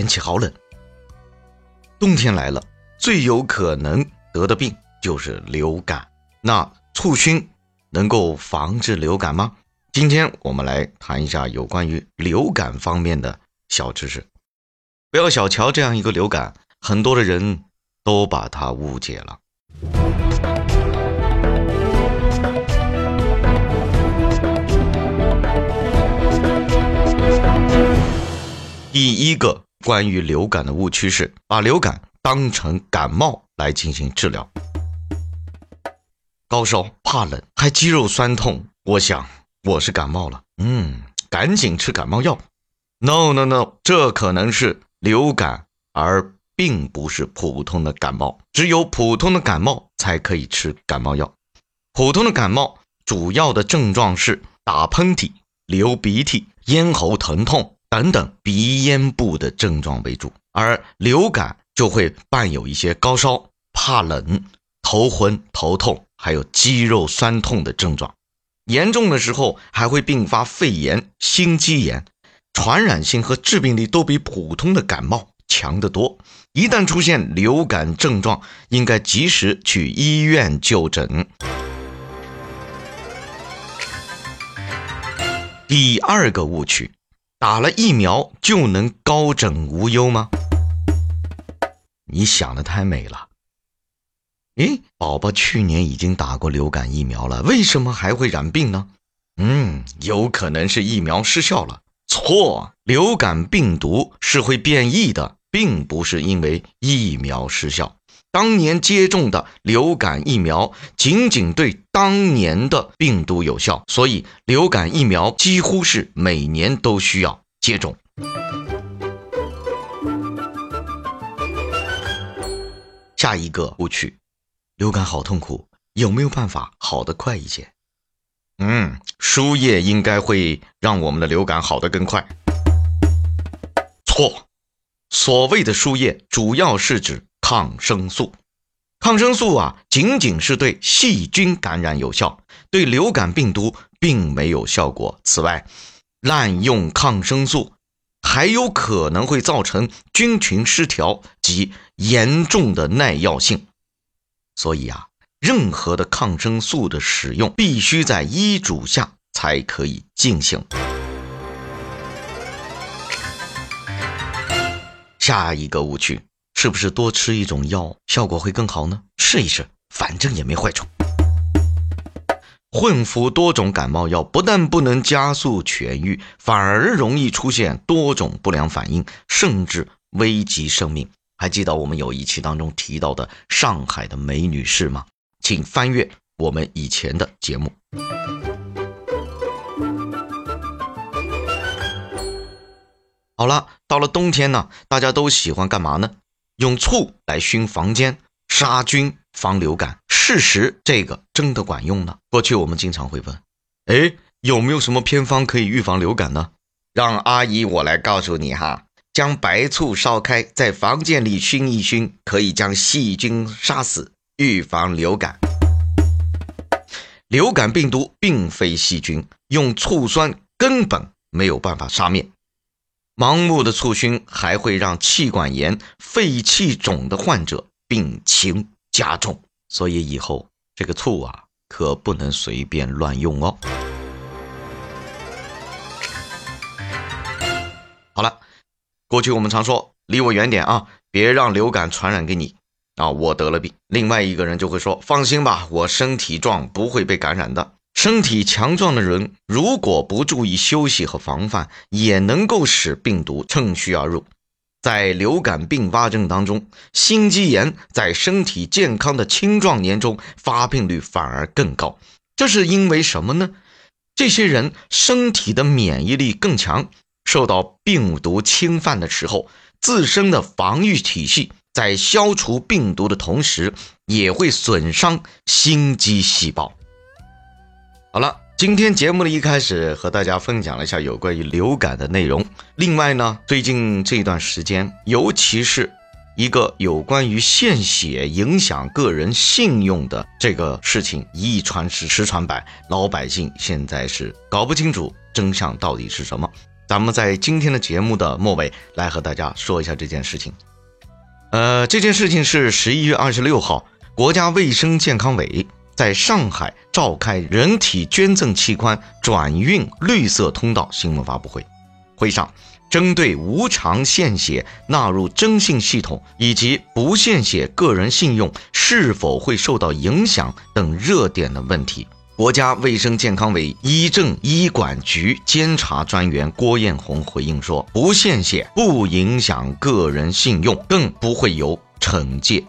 天气好冷，冬天来了，最有可能得的病就是流感。那醋熏能够防治流感吗？今天我们来谈一下有关于流感方面的小知识。不要小瞧这样一个流感，很多的人都把它误解了。第一个关于流感的误区是把流感当成感冒来进行治疗，高烧、怕冷，还肌肉酸痛。我想我是感冒了，嗯，赶紧吃感冒药。No No No，这可能是流感，而并不是普通的感冒。只有普通的感冒才可以吃感冒药。普通的感冒主要的症状是打喷嚏、流鼻涕、咽喉疼痛。等等鼻咽部的症状为主，而流感就会伴有一些高烧、怕冷、头昏、头痛，还有肌肉酸痛的症状。严重的时候还会并发肺炎、心肌炎，传染性和致病力都比普通的感冒强得多。一旦出现流感症状，应该及时去医院就诊。第二个误区。打了疫苗就能高枕无忧吗？你想的太美了。诶，宝宝去年已经打过流感疫苗了，为什么还会染病呢？嗯，有可能是疫苗失效了。错，流感病毒是会变异的，并不是因为疫苗失效。当年接种的流感疫苗仅仅对当年的病毒有效，所以流感疫苗几乎是每年都需要接种。下一个误区，流感好痛苦，有没有办法好得快一些？嗯，输液应该会让我们的流感好得更快。错，所谓的输液主要是指。抗生素，抗生素啊，仅仅是对细菌感染有效，对流感病毒并没有效果。此外，滥用抗生素还有可能会造成菌群失调及严重的耐药性。所以啊，任何的抗生素的使用必须在医嘱下才可以进行。下一个误区。是不是多吃一种药效果会更好呢？试一试，反正也没坏处。混服多种感冒药不但不能加速痊愈，反而容易出现多种不良反应，甚至危及生命。还记得我们有一期当中提到的上海的梅女士吗？请翻阅我们以前的节目。好了，到了冬天呢，大家都喜欢干嘛呢？用醋来熏房间杀菌防流感，事实这个真的管用呢？过去我们经常会问，哎，有没有什么偏方可以预防流感呢？让阿姨我来告诉你哈，将白醋烧开，在房间里熏一熏，可以将细菌杀死，预防流感。流感病毒并非细菌，用醋酸根本没有办法杀灭。盲目的促熏还会让气管炎、肺气肿的患者病情加重，所以以后这个醋啊，可不能随便乱用哦。好了，过去我们常说离我远点啊，别让流感传染给你啊，我得了病，另外一个人就会说放心吧，我身体壮，不会被感染的。身体强壮的人，如果不注意休息和防范，也能够使病毒趁虚而入。在流感并发症当中，心肌炎在身体健康的青壮年中发病率反而更高。这是因为什么呢？这些人身体的免疫力更强，受到病毒侵犯的时候，自身的防御体系在消除病毒的同时，也会损伤心肌细胞。好了，今天节目的一开始和大家分享了一下有关于流感的内容。另外呢，最近这段时间，尤其是一个有关于献血影响个人信用的这个事情，一传十，十传百，老百姓现在是搞不清楚真相到底是什么。咱们在今天的节目的末尾来和大家说一下这件事情。呃，这件事情是十一月二十六号，国家卫生健康委在上海召开人体捐赠器官转运绿色通道新闻发布会。会上，针对无偿献血纳入征信系统以及不献血个人信用是否会受到影响等热点的问题。国家卫生健康委医政医管局监察专员郭艳红回应说：“不献血不影响个人信用，更不会有惩戒。”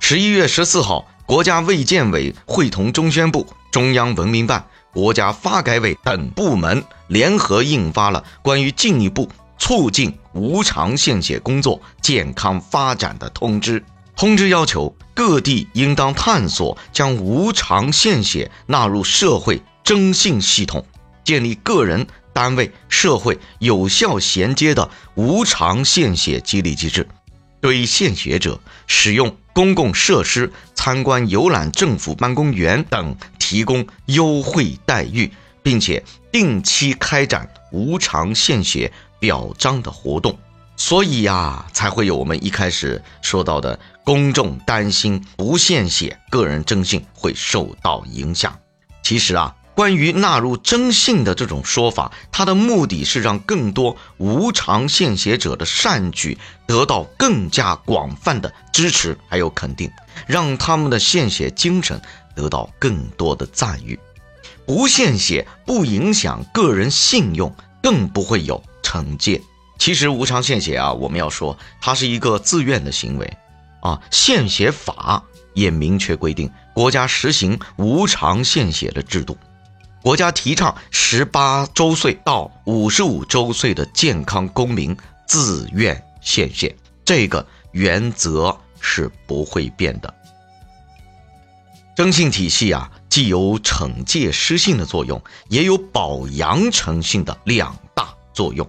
十一月十四号，国家卫健委会同中宣部、中央文明办、国家发改委等部门联合印发了关于进一步促进无偿献血工作健康发展的通知。通知要求，各地应当探索将无偿献血纳入社会征信系统，建立个人、单位、社会有效衔接的无偿献血激励机制，对献血者使用公共设施、参观游览政府办公园等提供优惠待遇，并且定期开展无偿献血表彰的活动。所以呀，才会有我们一开始说到的公众担心不献血个人征信会受到影响。其实啊，关于纳入征信的这种说法，它的目的是让更多无偿献血者的善举得到更加广泛的支持还有肯定，让他们的献血精神得到更多的赞誉。不献血不影响个人信用，更不会有惩戒。其实无偿献血啊，我们要说它是一个自愿的行为，啊，献血法也明确规定，国家实行无偿献血的制度，国家提倡十八周岁到五十五周岁的健康公民自愿献血，这个原则是不会变的。征信体系啊，既有惩戒失信的作用，也有保扬诚信的两大作用。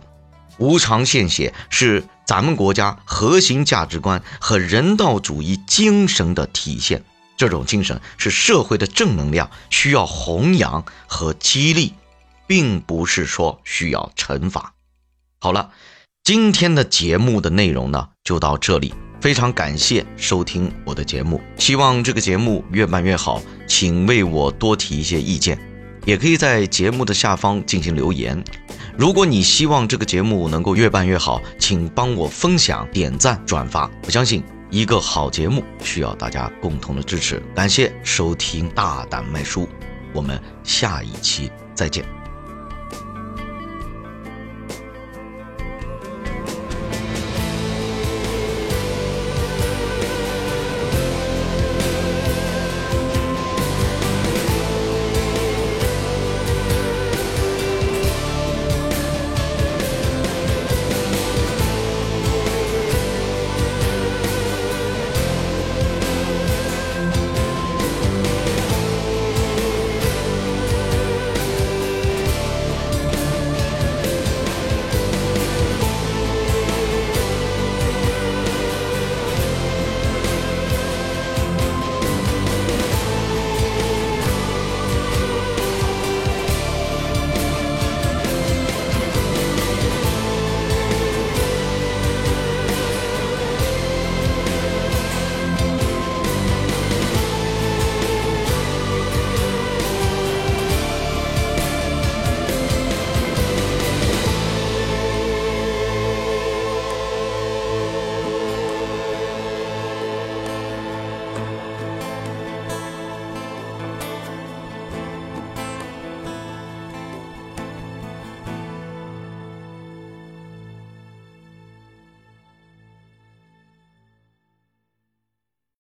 无偿献血是咱们国家核心价值观和人道主义精神的体现，这种精神是社会的正能量，需要弘扬和激励，并不是说需要惩罚。好了，今天的节目的内容呢就到这里，非常感谢收听我的节目，希望这个节目越办越好，请为我多提一些意见，也可以在节目的下方进行留言。如果你希望这个节目能够越办越好，请帮我分享、点赞、转发。我相信一个好节目需要大家共同的支持。感谢收听《大胆卖书》，我们下一期再见。